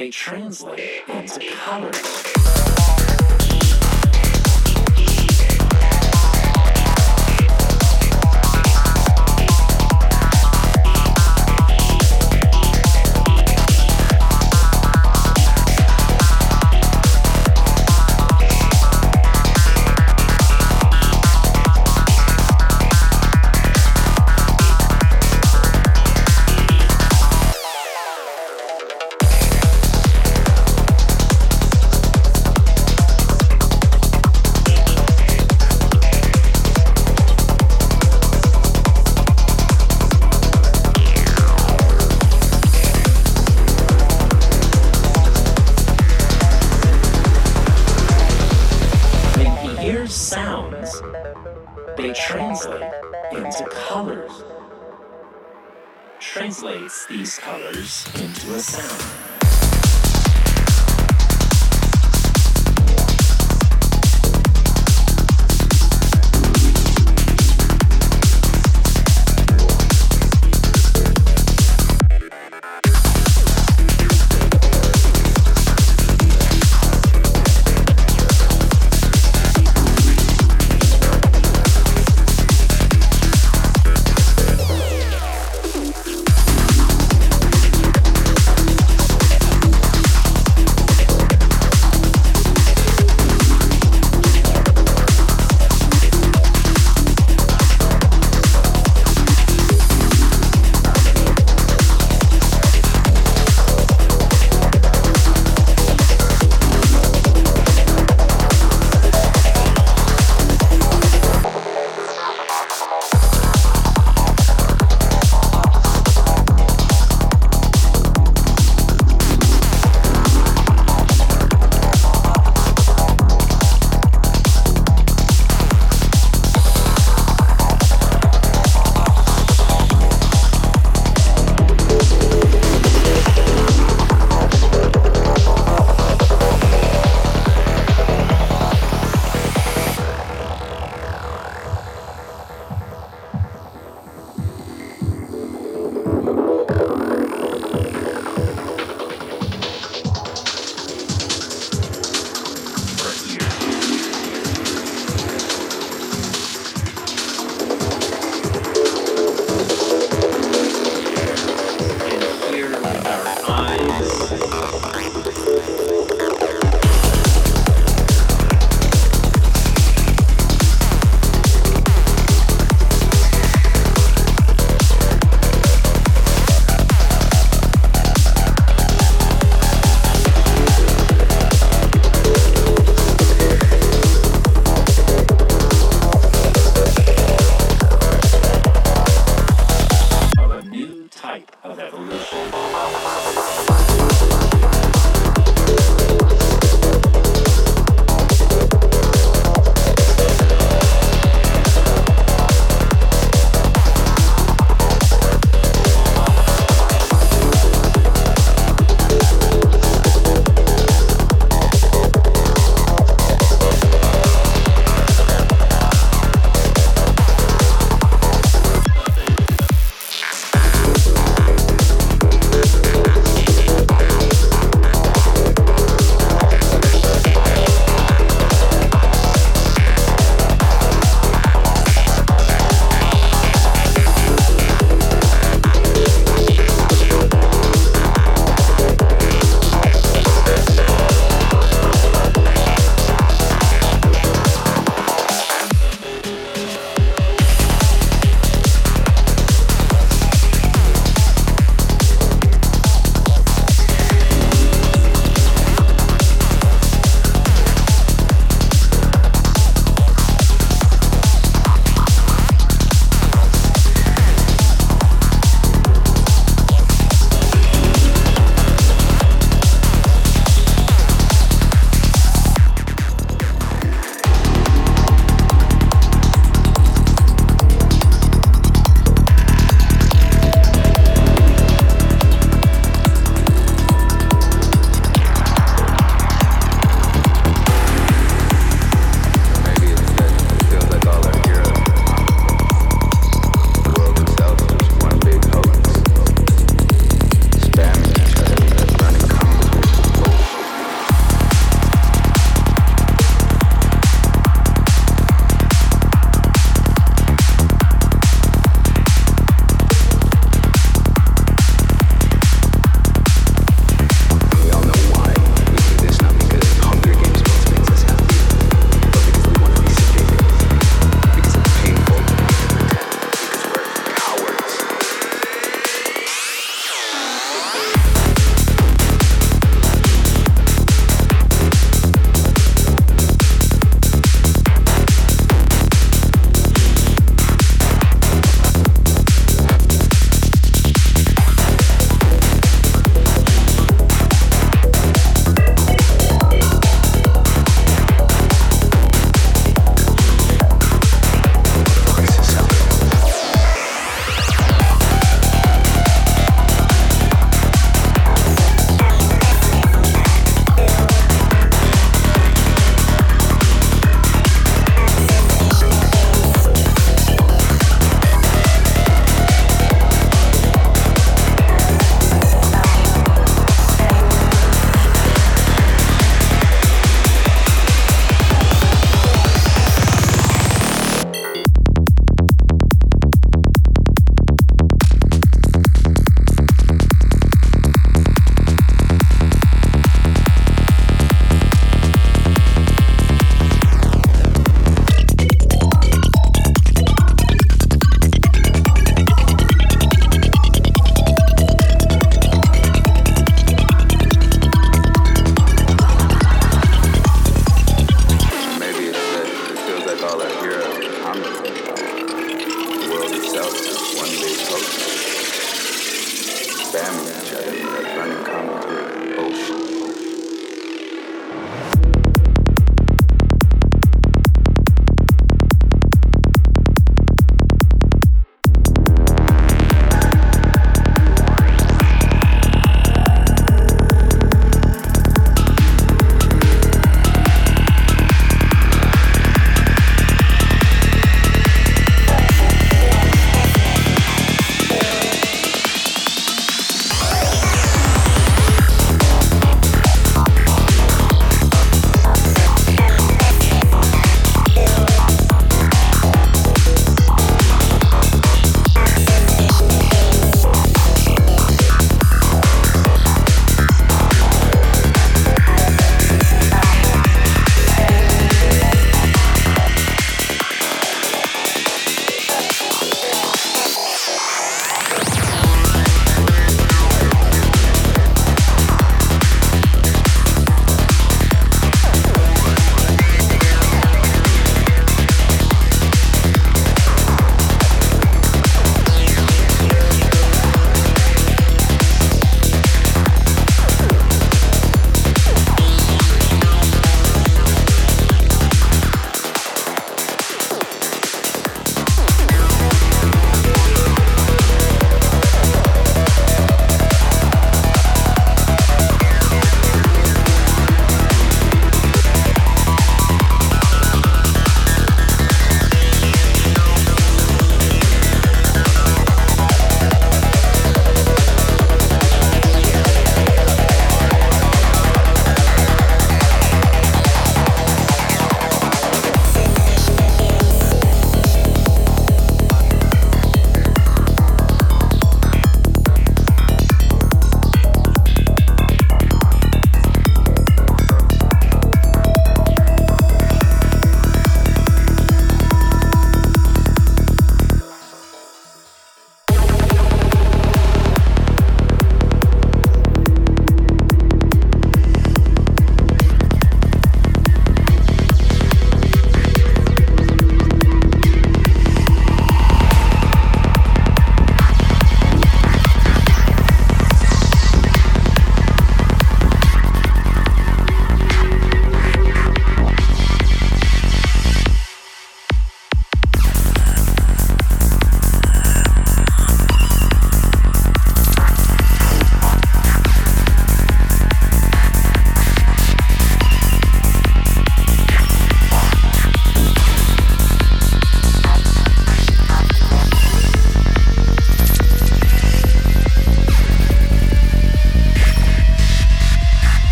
they translate into colors.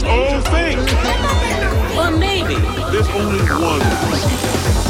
Just old things. Or maybe, There's only one.